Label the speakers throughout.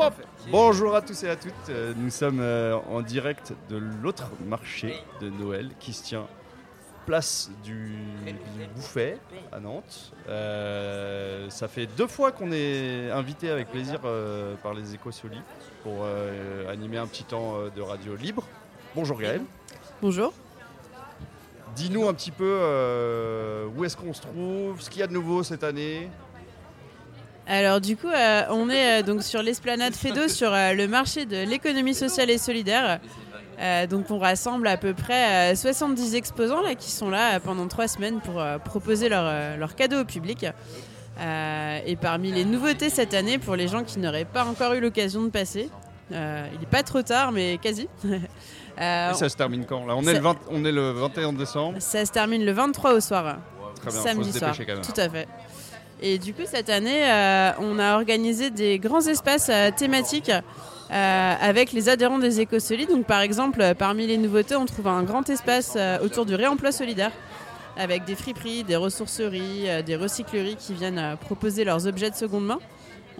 Speaker 1: hop. Bonjour à tous et à toutes. Euh, Nous sommes euh, en direct de l'autre marché de Noël qui se tient place du, du Bouffet à Nantes. Euh, ça fait deux fois qu'on est invité avec plaisir euh, par les Écosolis pour euh, animer un petit temps de radio libre. Bonjour Gaël.
Speaker 2: Bonjour.
Speaker 1: Dis-nous un petit peu euh, où est-ce qu'on se trouve, ce qu'il y a de nouveau cette année?
Speaker 2: Alors du coup, euh, on est euh, donc sur l'esplanade Fedo sur euh, le marché de l'économie sociale et solidaire. Donc on rassemble à peu près euh, 70 exposants là, qui sont là pendant trois semaines pour proposer leurs leurs cadeaux au public. Et parmi les nouveautés cette année, pour les gens qui n'auraient pas encore eu l'occasion de passer, il n'est pas trop tard, mais quasi.
Speaker 1: Et ça se termine quand là? On,
Speaker 2: ça-
Speaker 1: est le 20 on est le 21 décembre.
Speaker 2: ça se termine le 23 au soir.
Speaker 1: Très bien,
Speaker 2: samedi
Speaker 1: faut se
Speaker 2: soir.
Speaker 1: dépêcher quand même.
Speaker 2: Tout à fait. Et du coup, cette année, euh, on a organisé des grands espaces euh, thématiques euh, avec les adhérents des éco-solides. Donc, par exemple, parmi les nouveautés, on trouve un grand espace autour du réemploi solidaire avec des friperies, des ressourceries, des recycleries qui viennent proposer leurs objets de seconde main.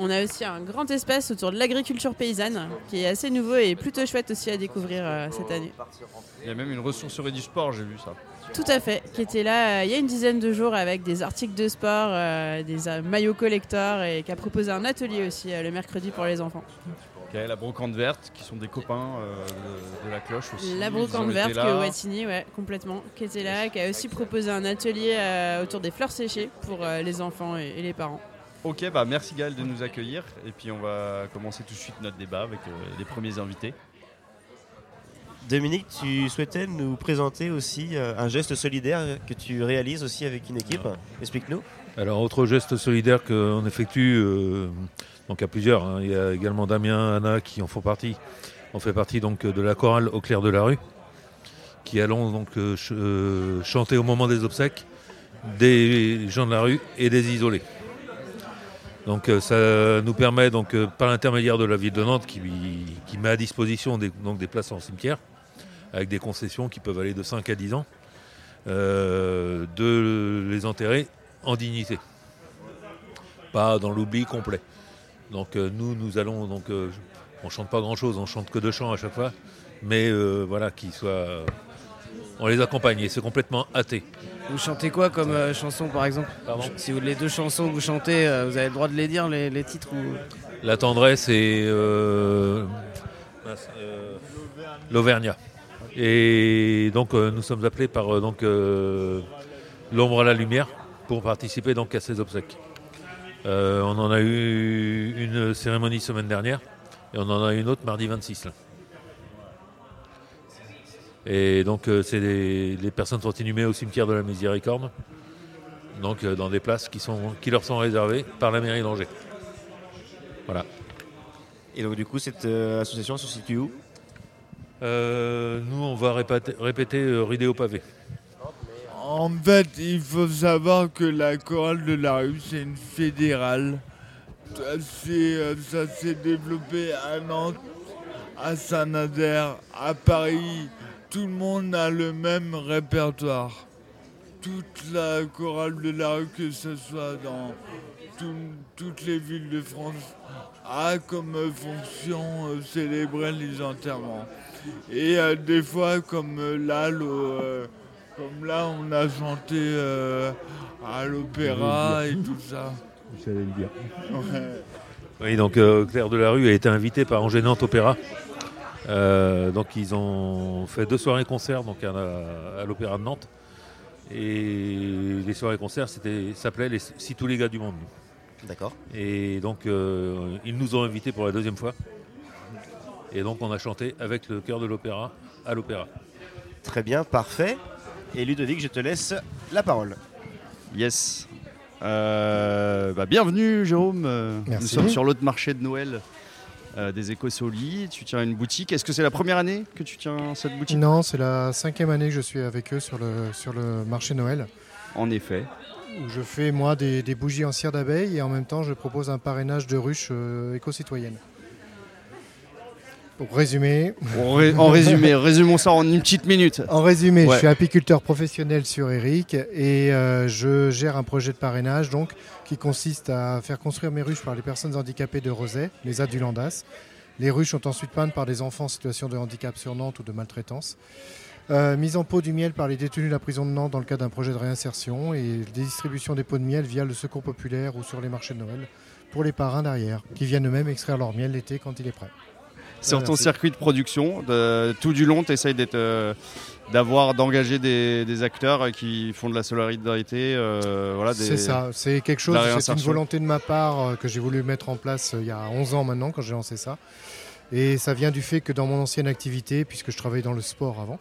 Speaker 2: On a aussi un grand espace autour de l'agriculture paysanne qui est assez nouveau et plutôt chouette aussi à découvrir euh, cette année.
Speaker 1: Il y a même une ressourcerie du sport, j'ai vu ça.
Speaker 2: Tout à fait, qui était là euh, il y a une dizaine de jours avec des articles de sport, euh, des maillots collector et qui a proposé un atelier aussi le mercredi pour les enfants.
Speaker 1: La brocante verte, qui sont des copains de, de la cloche aussi.
Speaker 2: La brocante verte que Watini, ouais, complètement, qui était là, qui a aussi proposé un atelier autour des fleurs séchées pour les enfants et, et les parents.
Speaker 1: Ok, bah merci Gaël de nous accueillir. Et puis on va commencer tout de suite notre débat avec euh, les premiers invités.
Speaker 3: Dominique, tu souhaitais nous présenter aussi euh, un geste solidaire que tu réalises aussi avec une équipe? Explique-nous.
Speaker 4: Alors, autre geste solidaire qu'on effectue, euh, donc à plusieurs. hein. Il y a également Damien, Anna qui en font partie. On fait partie donc de la chorale au clair de la rue, qui allons donc euh, ch- euh, chanter au moment des obsèques des gens de la rue et des isolés. Donc euh, ça nous permet donc euh, par l'intermédiaire de la ville de Nantes qui, qui met à disposition des, donc des places en cimetière avec des concessions qui peuvent aller de 5 à 10 ans euh, de les enterrer en dignité. Pas dans l'oubli complet. Donc nous, nous allons donc on chante pas grand chose, on chante que deux chants à chaque fois, mais voilà, qu'ils soient. on les accompagne et c'est complètement hâté.
Speaker 5: Vous chantez quoi comme euh, chanson par exemple?
Speaker 4: Pardon?
Speaker 5: Si vous, les deux chansons que vous chantez, euh, vous avez le droit de les dire, les, les titres ou...
Speaker 4: La tendresse et euh, euh, l'Auvergnat. Et donc nous sommes appelés par donc l'ombre à la lumière pour participer donc à ces obsèques. On en a eu une cérémonie semaine dernière et on en a une autre mardi 26. là. Et donc euh, c'est des- les personnes sont inhumées au cimetière de la Miséricorde, donc euh, dans des places qui, sont, qui leur sont réservées par la mairie d'Angers. Voilà.
Speaker 3: Et donc du coup, cette euh, association se situe où?
Speaker 4: Euh, nous, on va répéter, répéter euh, Ridé au pavé.
Speaker 6: En fait, il faut savoir que la chorale de la rue, c'est une fédérale. Ça s'est ça s'est développé à Nantes, à Saint-Nazaire, à Paris. Tout le monde a le même répertoire. Toute la chorale de la rue, que ce soit dans tout- toutes les villes de France, a comme fonction euh, célébrer les enterrements. Et euh, des fois, comme euh, là, le, comme là, on a chanté à l'opéra et tout ça. Ouais.
Speaker 4: Oui, donc Claire de la Rue a été invité par Angers Nantes Opéra. Euh, donc ils ont fait deux soirées concerts donc à, à l'Opéra de Nantes. Et les soirées concerts c'était s'appelait les Si tous les gars du monde.
Speaker 3: D'accord.
Speaker 4: Et donc euh, ils nous ont invités pour la deuxième fois. Et donc on a chanté avec le chœur de l'opéra à l'opéra.
Speaker 3: Très bien, parfait. Et Ludovic, je te laisse la parole.
Speaker 1: Yes. Euh, bah, bienvenue Jérôme.
Speaker 7: Merci.
Speaker 1: Nous sommes sur l'autre marché de Noël euh, des Écosolis. Tu tiens une boutique. Est-ce que c'est la première année que tu tiens cette boutique?
Speaker 7: Non, c'est la cinquième année que je suis avec eux sur le, sur le marché Noël,
Speaker 1: En effet.
Speaker 7: où je fais moi des, des bougies en cire d'abeille et en même temps je propose un parrainage de ruches euh, éco-citoyennes. Pour résumer,
Speaker 1: En, ré- en résumé, résumons ça en une petite minute.
Speaker 7: en résumé,
Speaker 1: Ouais.
Speaker 7: je suis apiculteur professionnel sur Eric et euh, je gère un projet de parrainage donc qui consiste à faire construire mes ruches par les personnes handicapées de Rosay, les adulandas. Les ruches sont ensuite peintes par des enfants en situation de handicap sur Nantes ou de maltraitance. Euh, mise en pot du miel par les détenus de la prison de Nantes dans le cadre d'un projet de réinsertion et distribution des pots de miel via le secours populaire ou sur les marchés de Noël pour les parrains derrière qui viennent eux-mêmes extraire leur miel l'été quand il est prêt.
Speaker 1: Sur ton
Speaker 7: Merci.
Speaker 1: circuit de production, de- tout du long, tu essayes d'être, euh, d'avoir, d'engager des, des acteurs qui font de la solidarité. euh, voilà,
Speaker 7: C'est ça, c'est quelque chose, c'est une volonté de ma part euh, que j'ai voulu mettre en place il y a 11 ans maintenant quand j'ai lancé ça. Et ça vient du fait que dans mon ancienne activité, puisque je travaillais dans le sport avant,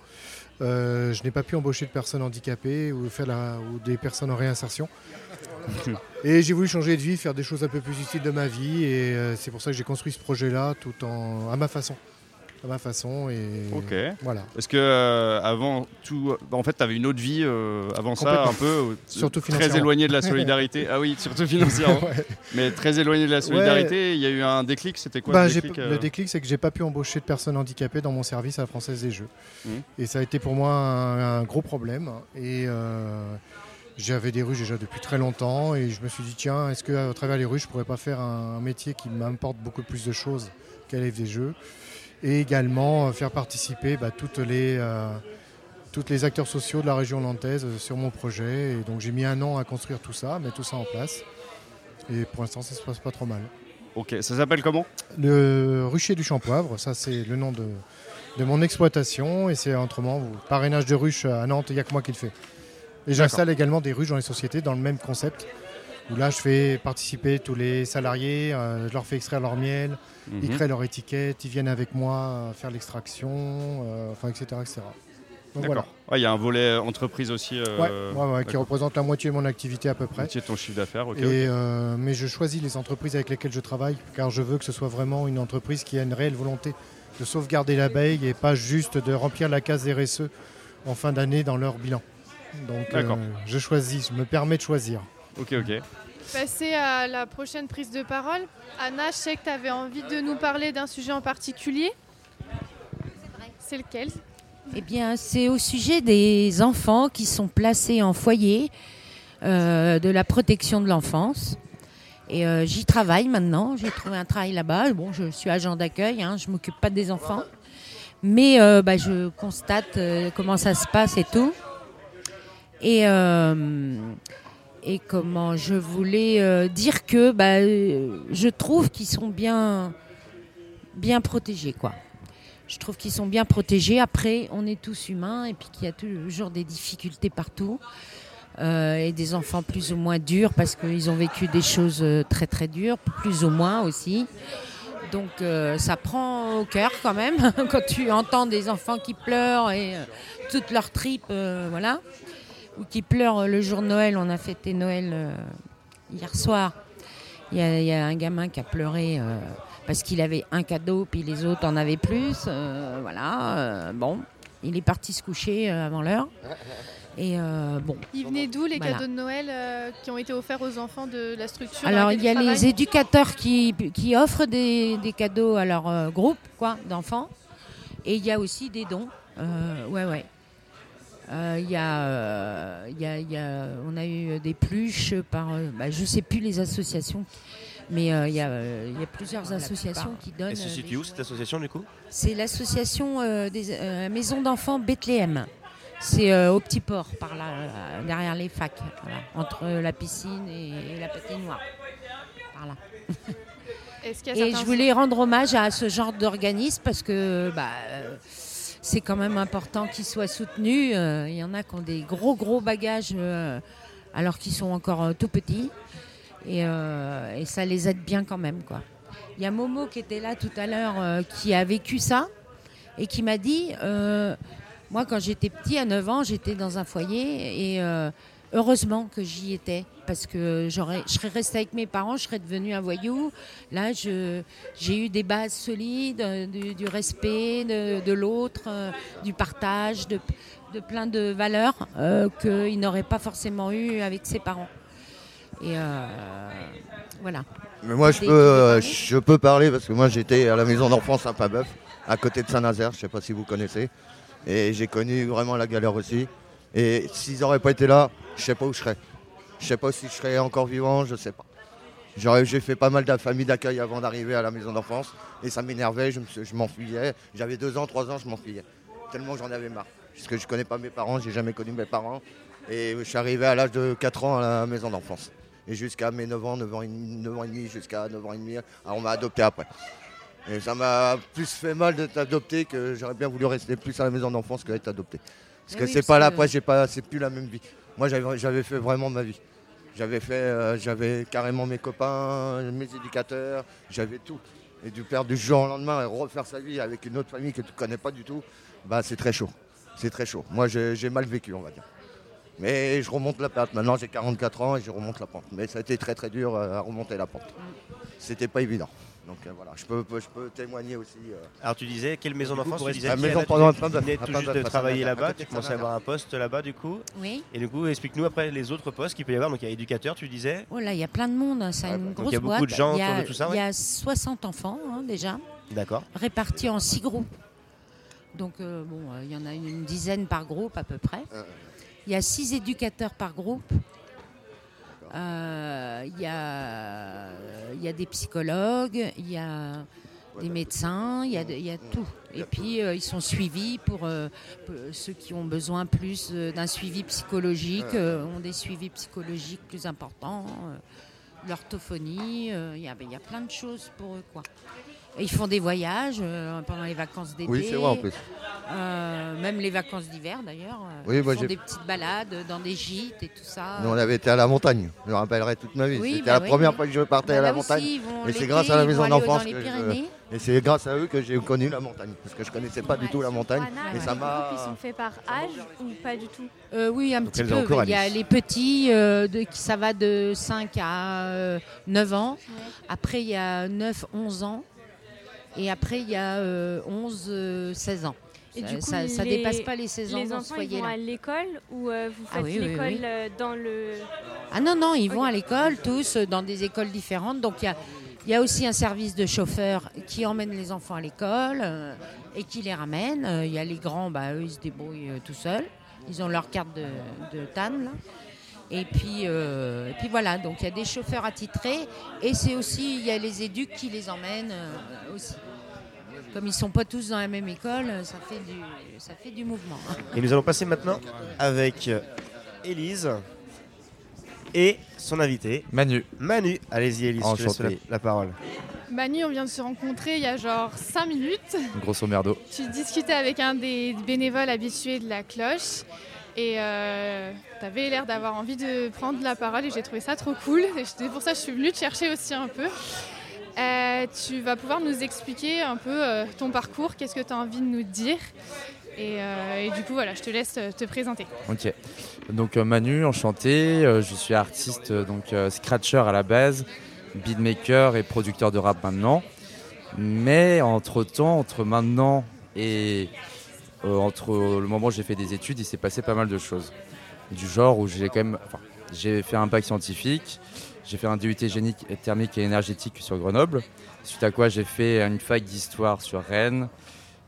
Speaker 7: euh, je n'ai pas pu embaucher de personnes handicapées ou, faire la- ou des personnes en réinsertion. et j'ai voulu changer de vie, faire des choses un peu plus utiles de ma vie. Et euh, c'est pour ça que j'ai construit ce projet-là tout en, à ma façon. À ma façon. Et
Speaker 1: Ok.
Speaker 7: voilà.
Speaker 1: Est-ce que euh, avant tout, en fait, tu avais une autre vie euh, avant ça, un peu
Speaker 7: Surtout
Speaker 1: très éloignée de la solidarité? ah oui, surtout financièrement,
Speaker 7: Ouais.
Speaker 1: mais très éloignée de la solidarité. Il y a eu un déclic. C'était quoi
Speaker 7: Bah,
Speaker 1: le déclic
Speaker 7: Le
Speaker 1: euh
Speaker 7: déclic, c'est que j'ai pas pu embaucher de personnes handicapées dans mon service à la Française des Jeux.
Speaker 1: Mhm.
Speaker 7: Et ça a été pour moi un, un gros problème. Et j'avais des ruches déjà depuis très longtemps. Et je me suis dit, tiens, est-ce qu'à travers les ruches, je pourrais pas faire un, un métier qui m'importe beaucoup plus de choses qu'à l'élève des Jeux Et également euh, faire participer bah, toutes les. euh, toutes les acteurs sociaux de la région nantaise euh, sur mon projet. Et donc j'ai mis un an à construire tout ça, mettre tout ça en place. Et pour l'instant, ça se passe pas trop mal.
Speaker 1: Ok, ça s'appelle comment?
Speaker 7: Le rucher du Champoivre, ça c'est le nom de, de mon exploitation et c'est autrement parrainage de ruches à Nantes, il n'y a que moi qui le fais. Et j'installe également des ruches dans les sociétés dans le même concept où là je fais participer tous les salariés, euh, je leur fais extraire leur miel, ils
Speaker 1: Mhm.
Speaker 7: créent leur étiquette, ils viennent avec moi euh, faire l'extraction, euh, enfin etc. etc. Donc voilà.
Speaker 1: D'accord. Ouais, Il y a un volet entreprise aussi. euh,
Speaker 7: Ouais, ouais, qui représente la moitié de mon activité à peu près.
Speaker 1: Moitié de ton chiffre d'affaires. ok,
Speaker 7: Et, mais je choisis les entreprises avec lesquelles je travaille car je veux que ce soit vraiment une entreprise qui a une réelle volonté de sauvegarder l'abeille et pas juste de remplir la case RSE en fin d'année dans leur bilan. Donc
Speaker 1: D'accord.
Speaker 7: je choisis, je me permets de choisir.
Speaker 1: Ok, ok.
Speaker 8: Passer à la prochaine prise de parole. Anna, je sais que tu avais envie de nous parler d'un sujet en particulier. C'est lequel?
Speaker 9: Eh bien, c'est au sujet des enfants qui sont placés en foyer euh, de la protection de l'enfance. Et euh, j'y travaille maintenant. J'ai trouvé un travail là-bas. Bon, je suis agent d'accueil. Hein, je m'occupe pas des enfants, mais euh, bah, je constate euh, comment ça se passe et tout. Et euh, et comment je voulais euh, dire que bah, je trouve qu'ils sont bien bien protégés, quoi. Je trouve qu'ils sont bien protégés. Après, on est tous humains et puis qu'il y a toujours des difficultés partout. Euh, et des enfants plus ou moins durs parce qu'ils ont vécu des choses euh, très très dures, plus ou moins aussi. Donc ça prend au cœur quand même quand tu entends des enfants qui pleurent et toutes leurs tripes, voilà. Ou qui pleurent le jour de Noël. On a fêté Noël euh, hier soir. Il y, a, il y a un gamin qui a pleuré euh, parce qu'il avait un cadeau, puis les autres en avaient plus. euh, voilà. bon, il est parti se coucher avant l'heure. Et bon.
Speaker 8: Ils venaient d'où les
Speaker 9: Voilà.
Speaker 8: cadeaux de Noël qui ont été offerts aux enfants de la structure
Speaker 9: Alors, il y a les éducateurs qui, qui offrent des, des cadeaux à leur groupe quoi, d'enfants. Et il y a aussi des dons. Ouais, ouais. Euh, Il y, a, euh, il y a- il y a- on a eu des pluches par, euh, bah, je sais plus les associations, mais euh, il y, a, euh, il y a plusieurs associations qui donnent.
Speaker 3: Elle se
Speaker 9: euh,
Speaker 3: situe où cette association du coup?
Speaker 9: C'est l'association euh, des euh, maisons d'enfants Bethléem. C'est euh, au petit port, par là, euh, derrière les facs, voilà, entre la piscine et, et la patinoire. Par là. Et je voulais rendre hommage à ce genre d'organisme parce que bah, euh, c'est quand même important qu'ils soient soutenus. Euh, Il y en a qui ont des gros gros bagages euh, alors qu'ils sont encore euh, tout petits. Et, ça les aide bien quand même. Il y a Momo qui était là tout à l'heure qui a vécu ça et qui m'a dit, moi quand j'étais petit, à 9 ans, j'étais dans un foyer et heureusement que j'y étais parce que j'aurais, je serais restée avec mes parents, je serais devenue un voyou. Là, je, j'ai eu des bases solides, euh, du, du respect de, de l'autre, euh, du partage, de, de plein de valeurs euh, qu'il n'aurait pas forcément eu avec ses parents. Et euh, voilà.
Speaker 10: Mais moi, je peux, je peux parler parce que moi, j'étais à la maison d'enfance à Pabeuf à côté de Saint-Nazaire, je ne sais pas si vous connaissez. Et j'ai connu vraiment la galère aussi. Et s'ils n'auraient pas été là, je sais pas où je serais. Je sais pas si je serais encore vivant, je sais pas. J'ai fait pas mal de d'accueil avant d'arriver à la maison d'enfance. Et ça m'énervait, je, m'enfuyais. J'avais deux ans, trois ans, je m'enfuyais. Tellement j'en avais marre. Parce que je ne connais pas mes parents, j'ai jamais connu mes parents. Et je suis arrivé à l'âge de 4 ans à la maison d'enfance. Et jusqu'à mes 9 ans, 9 ans et demi, 9 ans et demi, jusqu'à 9 ans et demi, alors on m'a adopté après. Et ça m'a plus fait mal d'être adopté que j'aurais bien voulu rester plus à la maison d'enfance que d'être adopté. Parce
Speaker 9: Ah
Speaker 10: que
Speaker 9: oui,
Speaker 10: c'est pas là, après, j'ai pas, c'est plus la même vie. Moi, j'avais fait vraiment ma vie. J'avais fait, euh, j'avais carrément mes copains, mes éducateurs, j'avais tout. Et du perdre du jour au lendemain et refaire sa vie avec une autre famille que tu connais pas du tout, bah c'est très chaud. C'est très chaud. Moi, j'ai j'ai mal vécu, on va dire. Mais je remonte la pente. Maintenant, j'ai 44 ans et je remonte la pente. Mais ça a été très très dur euh, à remonter la pente. C'était pas évident. Donc euh, voilà, je peux, je peux témoigner aussi. euh,
Speaker 3: Alors tu disais, quelle maison d'enfance
Speaker 10: pour
Speaker 3: tu disais
Speaker 10: La maison pendant
Speaker 3: tu venais tout
Speaker 10: de
Speaker 3: juste de
Speaker 10: façons
Speaker 3: travailler
Speaker 10: à
Speaker 3: là-bas, tu commençais à avoir un poste là-bas du coup.
Speaker 9: Oui.
Speaker 3: Et du coup, explique-nous après les autres postes qu'il peut y avoir. Donc il y a éducateur, tu disais.
Speaker 9: Oh là, il y a plein de monde, hein, c'est
Speaker 3: Ouais,
Speaker 9: une
Speaker 3: donc
Speaker 9: grosse
Speaker 3: il y a beaucoup
Speaker 9: boîte.
Speaker 3: de gens
Speaker 9: il y a,
Speaker 3: autour de tout ça,
Speaker 9: il y a 60 enfants hein, déjà,
Speaker 3: D'accord.
Speaker 9: répartis en six groupes. Donc euh, bon, euh, il y en a une, une dizaine par groupe à peu près. Il y a six éducateurs par groupe. Euh, Il y, a, y a des psychologues, il y a des médecins, il y a, il y a tout. Et puis euh, ils sont suivis pour euh, pour ceux qui ont besoin plus d'un suivi psychologique, euh, ont des suivis psychologiques plus importants, l'orthophonie, il y, a, il y a plein de choses pour eux. Quoi. Ils font des voyages euh, pendant les vacances d'été.
Speaker 10: Oui, c'est vrai, en plus.
Speaker 9: Euh, même les vacances d'hiver d'ailleurs. euh,
Speaker 10: Oui,
Speaker 9: ils
Speaker 10: moi,
Speaker 9: font
Speaker 10: j'ai-
Speaker 9: des petites balades dans des gîtes et tout ça.
Speaker 10: Nous, on avait été à la montagne. Je me rappellerai toute ma vie.
Speaker 9: Oui,
Speaker 10: C'était
Speaker 9: bah
Speaker 10: la
Speaker 9: oui,
Speaker 10: première
Speaker 9: oui.
Speaker 10: fois que je partais
Speaker 9: Bah,
Speaker 10: à la
Speaker 9: là
Speaker 10: montagne.
Speaker 9: aussi,
Speaker 10: et c'est grâce à la maison d'enfance
Speaker 9: dans les
Speaker 10: que je-. Et c'est grâce à eux que j'ai connu la montagne. Parce que je connaissais pas du tout la montagne.
Speaker 11: Anna,
Speaker 10: et ça m'a.
Speaker 11: ils sont faits par âge ou pas du tout?
Speaker 9: Euh, oui, un
Speaker 10: Donc
Speaker 9: petit peu. Il y a les petits, euh, de, qui- ça va de 5 à euh, 9 ans. Après, il y a 9, 11 ans. Et après, il y a euh, 11, euh, 16 ans.
Speaker 11: Et
Speaker 9: ça,
Speaker 11: du coup,
Speaker 9: ça, ça
Speaker 11: les-
Speaker 9: dépasse pas les 16 ans
Speaker 11: Les enfants, ils vont à l'école ou euh, vous
Speaker 9: Ah
Speaker 11: faites
Speaker 9: oui,
Speaker 11: l'école
Speaker 9: oui.
Speaker 11: euh, dans le...
Speaker 9: Ah non, non, ils vont à l'école, tous, euh, dans des écoles différentes. Donc il y a, il y a aussi un service de chauffeur qui emmène les enfants à l'école euh, et qui les ramène. Euh, Il y a les grands, bah, eux, ils se débrouillent euh, tout seuls. Ils ont leur carte de, de TAN. là. Et puis, euh, et puis voilà, donc il y a des chauffeurs attitrés et c'est aussi, il y a les éducs qui les emmènent euh, aussi. Comme ils sont pas tous dans la même école, ça fait du, ça fait du mouvement.
Speaker 3: Et nous allons passer maintenant avec euh, Élise et son invité.
Speaker 12: Manu.
Speaker 3: Manu. Allez-y, Élise, je te laisse la, la parole.
Speaker 8: Manu, on vient de se rencontrer il y a genre 5 minutes.
Speaker 12: Grosso merdo.
Speaker 8: Tu discutais avec un des bénévoles habitués de la cloche et tu avais l'air d'avoir envie de prendre la parole et j'ai trouvé ça trop cool. C'est pour ça que je suis venue te chercher aussi un peu. Euh, tu vas pouvoir nous expliquer un peu euh, ton parcours, qu'est-ce que tu as envie de nous dire. Et, euh, et du coup, voilà, je te laisse euh, te présenter.
Speaker 12: Ok. Donc euh, Manu, enchanté. Euh, je suis artiste, euh, donc euh, scratcher à la base, beatmaker et producteur de rap maintenant. Mais entre temps, entre maintenant et euh, entre le moment où j'ai fait des études, il s'est passé pas mal de choses. Du genre où j'ai quand même, j'ai fait un bac scientifique, j'ai fait un DUT génie thermique et énergétique sur Grenoble. Suite à quoi j'ai fait une fac d'histoire sur Rennes.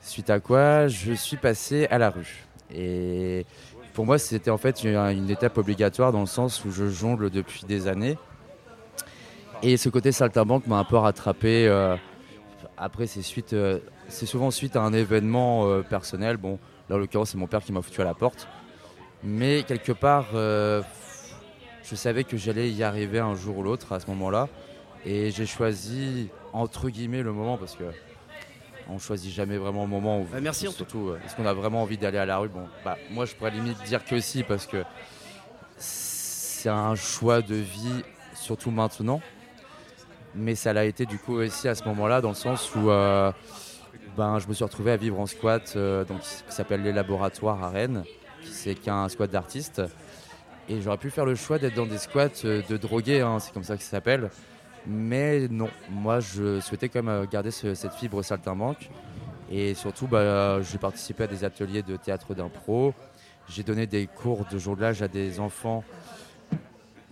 Speaker 12: Suite à quoi je suis passé à la rue. Et pour moi, c'était en fait une, étape obligatoire dans le sens où je jongle depuis des années. Et ce côté saltimbanque m'a un peu rattrapé. euh, après, c'est suite, euh, c'est souvent suite à un événement euh, personnel. Bon, là en l'occurrence, c'est mon père qui m'a foutu à la porte. Mais quelque part, euh, je savais que j'allais y arriver un jour ou l'autre à ce moment-là. Et j'ai choisi, entre guillemets, le moment parce que on choisit jamais vraiment le moment où.
Speaker 5: Bah, merci,
Speaker 12: surtout, euh, est-ce qu'on a vraiment envie d'aller à la rue? Bon, bah, moi, je pourrais limite dire que si parce que c'est un choix de vie, surtout maintenant. Mais ça l'a été du coup aussi à ce moment-là, dans le sens où euh, ben, je me suis retrouvé à vivre en squat, euh, donc, qui s'appelle les laboratoires à Rennes, qui c'est qu'un squat d'artistes. Et j'aurais pu faire le choix d'être dans des squats euh, de drogués, hein, c'est comme ça que ça s'appelle. Mais non, moi je souhaitais quand même euh, garder ce- cette fibre saltimbanque. Et surtout, bah, j'ai participé à des ateliers de théâtre d'impro. J'ai donné des cours de jonglage à des enfants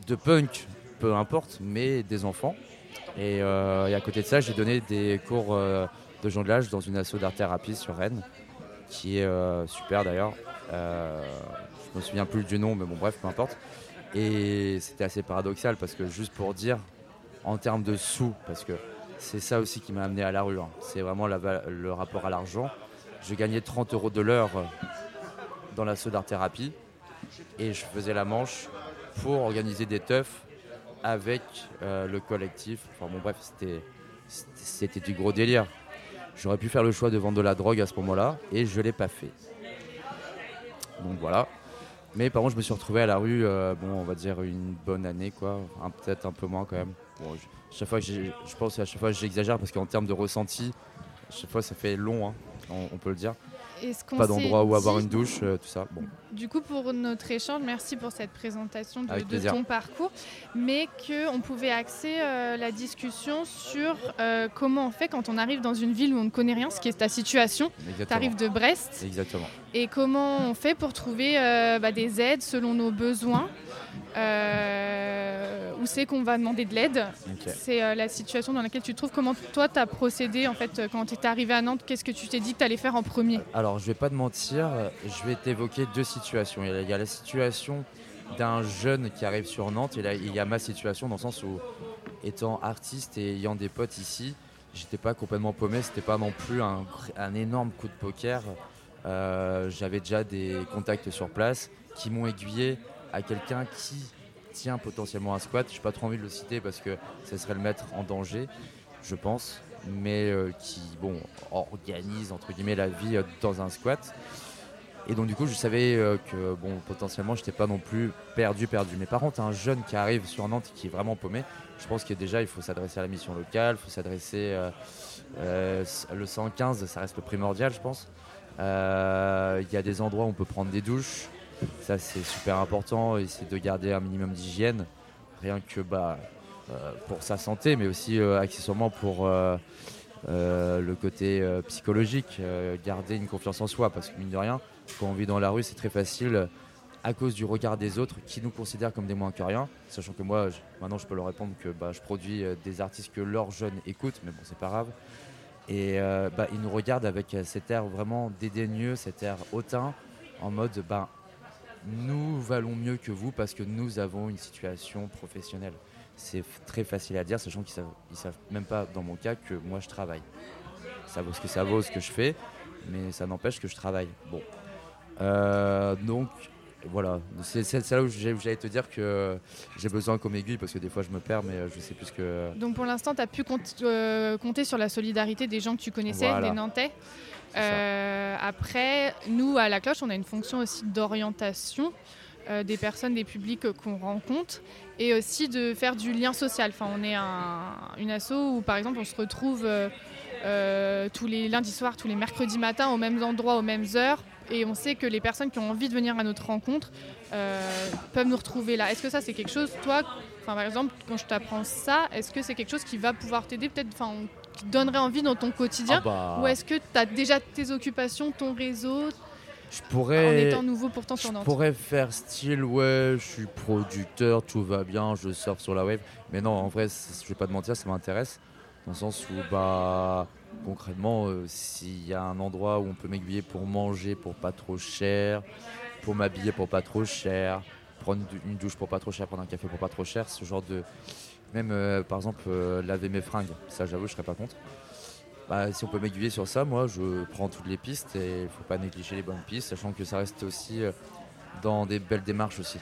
Speaker 12: de punk, peu importe, mais des enfants. Et, à côté de ça, j'ai donné des cours de jonglage dans une asso d'art-thérapie sur Rennes, qui est euh, super d'ailleurs. Euh, je me souviens plus du nom, mais bon, bref, peu importe. Et c'était assez paradoxal parce que juste pour dire, en termes de sous, parce que c'est ça aussi qui m'a amené à la rue, hein. c'est vraiment le rapport à l'argent. Je gagnais 30 euros de l'heure dans l'asso d'art-thérapie et je faisais la manche pour organiser des teufs avec euh, le collectif. Enfin bon bref, c'était du gros délire. J'aurais pu faire le choix de vendre de la drogue à ce moment-là et je l'ai pas fait. Donc voilà. Mais par contre, je me suis retrouvé à la rue, euh, bon, on va dire une bonne année, quoi. Peut-être un peu moins quand même. Bon, je, chaque fois que je pense à chaque fois que j'exagère parce qu'en termes de ressenti, à chaque fois ça fait long, hein, on, on peut le dire. Pas d'endroit où avoir une douche, euh, tout ça. Bon.
Speaker 8: Du coup, pour notre échange, merci pour cette présentation de, ton parcours, mais qu'on pouvait axer euh, la discussion sur euh, comment on fait quand on arrive dans une ville où on ne connaît rien, ce qui est ta situation. Tu arrives de Brest,
Speaker 12: Exactement.
Speaker 8: Et comment on fait pour trouver euh, bah, des aides selon nos besoins. Euh, où c'est qu'on va demander de l'aide? C'est euh, la situation dans laquelle tu te trouves. Comment toi, tu as procédé en fait, quand tu es arrivé à Nantes Qu'est-ce que tu t'es dit que tu allais faire en premier?
Speaker 12: Alors, je vais pas te mentir, je vais t'évoquer deux situations. Il y a- il y a la situation d'un jeune qui arrive sur Nantes et là, il y a ma situation dans le sens où, étant artiste et ayant des potes ici, j'étais pas complètement paumé, c'était pas non plus un, un énorme coup de poker. Euh, J'avais déjà des contacts sur place qui m'ont aiguillé à quelqu'un qui tient potentiellement un squat. J'ai pas trop envie de le citer parce que ça serait le mettre en danger, je pense, mais euh, qui bon organise entre guillemets la vie euh, dans un squat. Et donc du coup, je savais que bon, potentiellement, j'étais pas non plus perdu, perdu. Mais par contre, un jeune qui arrive sur Nantes, qui est vraiment paumé, je pense que déjà, il faut s'adresser à la mission locale, il faut s'adresser le 115, ça reste le primordial, je pense. Euh, Il y a des endroits où on peut prendre des douches, ça c'est super important. Essayer de garder un minimum d'hygiène, rien que bah euh, pour sa santé, mais aussi euh, accessoirement pour le côté psychologique, garder une confiance en soi, parce que mine de rien, quand on vit dans la rue, c'est très facile à cause du regard des autres qui nous considèrent comme des moins que rien, sachant que moi, maintenant, je peux leur répondre que bah, je produis des artistes que leurs jeunes écoutent, mais bon, c'est pas grave. Et euh, bah, ils nous regardent avec euh, cet air vraiment dédaigneux, cet air hautain, en mode bah, nous valons mieux que vous parce que nous avons une situation professionnelle. C'est très facile à dire, sachant qu'ils savent, savent même pas, dans mon cas, que moi je travaille. Ça vaut ce que ça vaut, ce que je fais, mais ça n'empêche que je travaille. Bon. Euh, donc, voilà. C'est là où j'allais te dire que j'ai besoin comme aiguille parce que des fois je me perds, mais euh, je sais plus ce que.
Speaker 8: Donc pour l'instant, tu as pu compte- euh, compter sur la solidarité des gens que tu connaissais,
Speaker 12: Voilà.
Speaker 8: des Nantais. Euh, après, nous, à la cloche, on a une fonction aussi d'orientation euh, des personnes, des publics qu'on rencontre et aussi de faire du lien social. Enfin, on est un- une asso où, par exemple, on se retrouve tous les lundis soirs, tous les mercredis matins, aux mêmes endroits, aux mêmes heures. Et on sait que les personnes qui ont envie de venir à notre rencontre euh, peuvent nous retrouver là. Est-ce que ça, c'est quelque chose, toi, par exemple, quand je t'apprends ça, est-ce que c'est quelque chose qui va pouvoir t'aider, peut-être, enfin, qui te donnerait envie dans ton quotidien
Speaker 12: Ah bah.
Speaker 8: Ou est-ce que tu as déjà tes occupations, ton réseau,
Speaker 12: Je
Speaker 8: en
Speaker 12: pourrais.
Speaker 8: étant nouveau pourtant sur
Speaker 12: Je pourrais faire style, ouais, je suis producteur, tout va bien, je surfe sur la wave. Mais non, en vrai, je vais pas te mentir, ça m'intéresse. Dans le sens où, bah, concrètement, euh, s'il y a un endroit où on peut m'aiguiller pour manger pour pas trop cher, pour m'habiller pour pas trop cher, prendre une douche pour pas trop cher, prendre un café pour pas trop cher, ce genre de. Même, euh, par exemple, euh, laver mes fringues, ça, j'avoue, je serais pas contre. Bah, si on peut m'aiguiller sur ça, moi je prends toutes les pistes et il faut pas négliger les bonnes pistes, sachant que ça reste aussi dans des belles démarches aussi.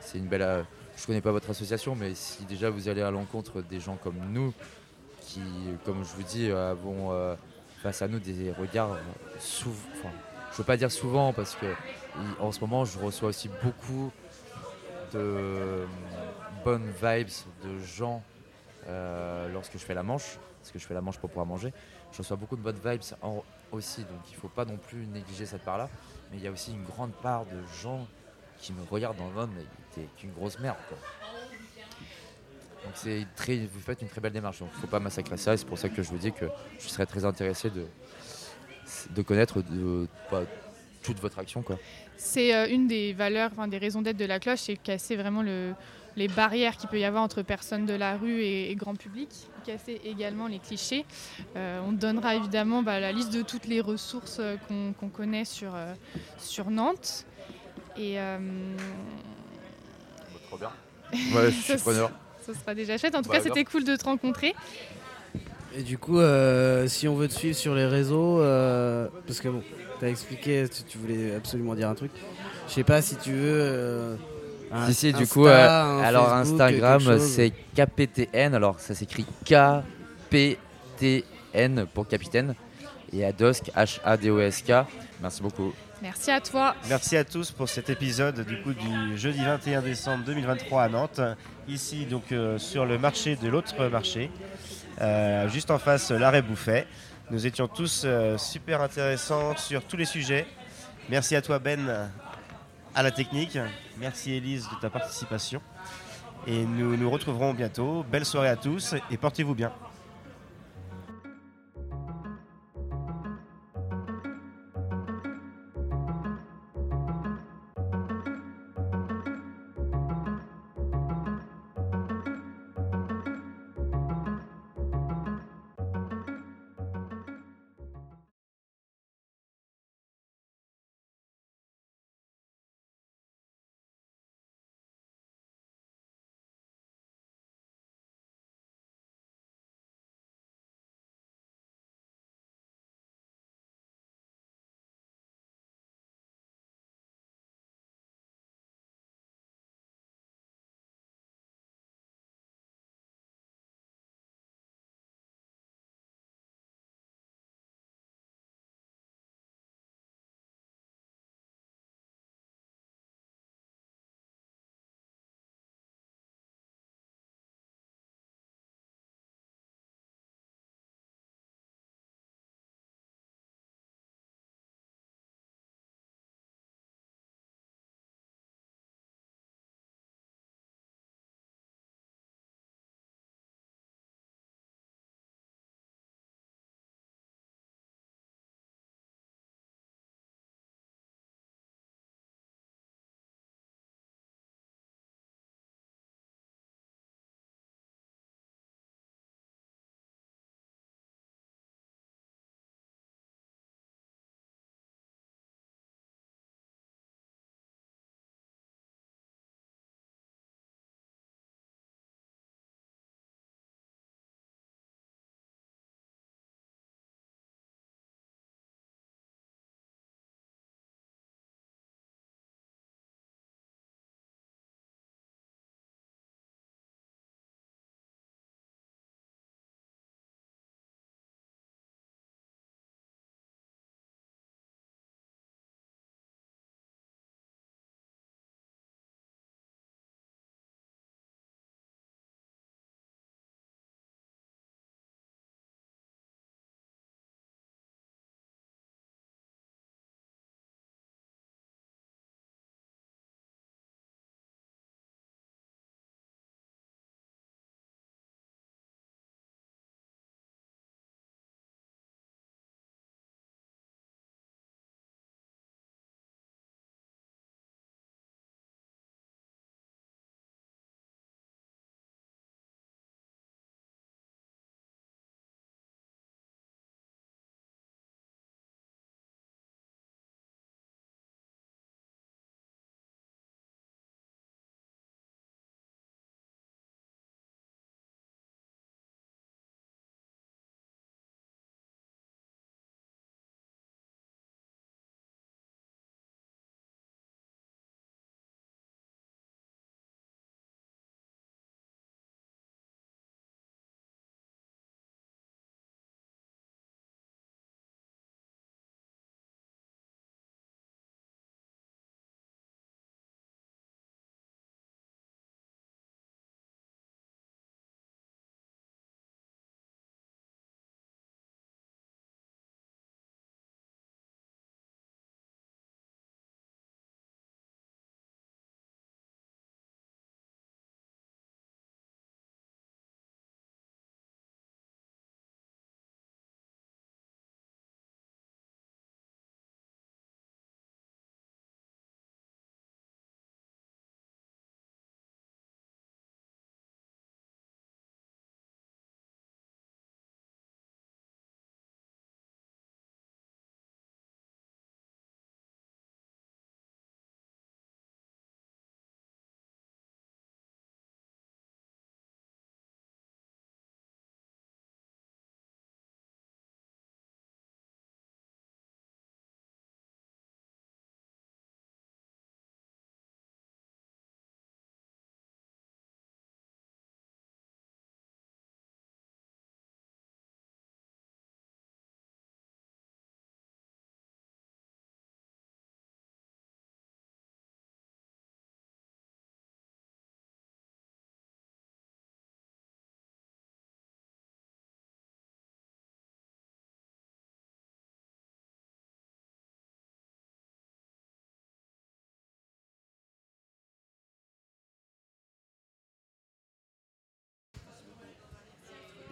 Speaker 12: C'est une belle. je connais pas votre association, mais si déjà vous allez à l'encontre des gens comme nous, qui, comme je vous dis, euh, avons euh, face à nous des regards souvent. Enfin, je veux pas dire souvent parce que en ce moment je reçois aussi beaucoup de euh, bonnes vibes de gens euh, lorsque je fais la manche, parce que je fais la manche pour pouvoir manger. Je reçois beaucoup de bonnes vibes aussi, donc il ne faut pas non plus négliger cette part-là. Mais il y a aussi une grande part de gens qui me regardent dans le mode, mais t'es qu'une grosse merde. Donc c'est très, vous faites une très belle démarche, donc il ne faut pas massacrer ça, et c'est pour ça que je vous dis que je serais très intéressé de, de connaître de, bah, toute votre action. Quoi.
Speaker 8: C'est euh, une des valeurs, enfin, des raisons d'être de la cloche, c'est casser vraiment le, les barrières qu'il peut y avoir entre personnes de la rue et, et grand public, casser également les clichés. Euh, on donnera évidemment bah, la liste de toutes les ressources euh, qu'on qu'on connaît sur, euh, sur Nantes. Et, euh,
Speaker 12: Trop bien. Ouais, je suis preneur.
Speaker 8: Ce sera déjà chouette. En tout
Speaker 12: Bah,
Speaker 8: cas, c'était cool de te rencontrer.
Speaker 5: Et du coup, euh, si on veut te suivre sur les réseaux, euh, parce que bon, t'as expliqué, tu, tu voulais absolument dire un truc. Je sais pas si tu veux. euh, un
Speaker 12: Si, si, du
Speaker 5: Insta,
Speaker 12: coup, euh,
Speaker 5: un
Speaker 12: alors
Speaker 5: Facebook,
Speaker 12: Instagram, c'est KPTN. Alors, ça s'écrit KPTN pour capitaine. Et Adosk, H-A-D-O-S-K. Merci beaucoup.
Speaker 8: Merci à toi.
Speaker 3: Merci à tous pour cet épisode du coup du jeudi 21 décembre 2023 à Nantes. Ici donc euh, sur le marché de l'autre marché, euh, juste en face l'arrêt Bouffet. Nous étions tous euh, super intéressants sur tous les sujets. Merci à toi Ben à la technique. Merci Elise de ta participation. Et nous nous retrouverons bientôt. Belle soirée à tous et portez-vous bien.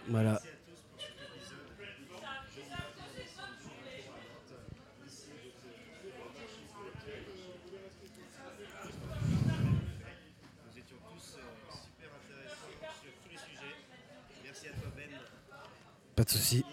Speaker 3: Ben.
Speaker 5: Pas de souci.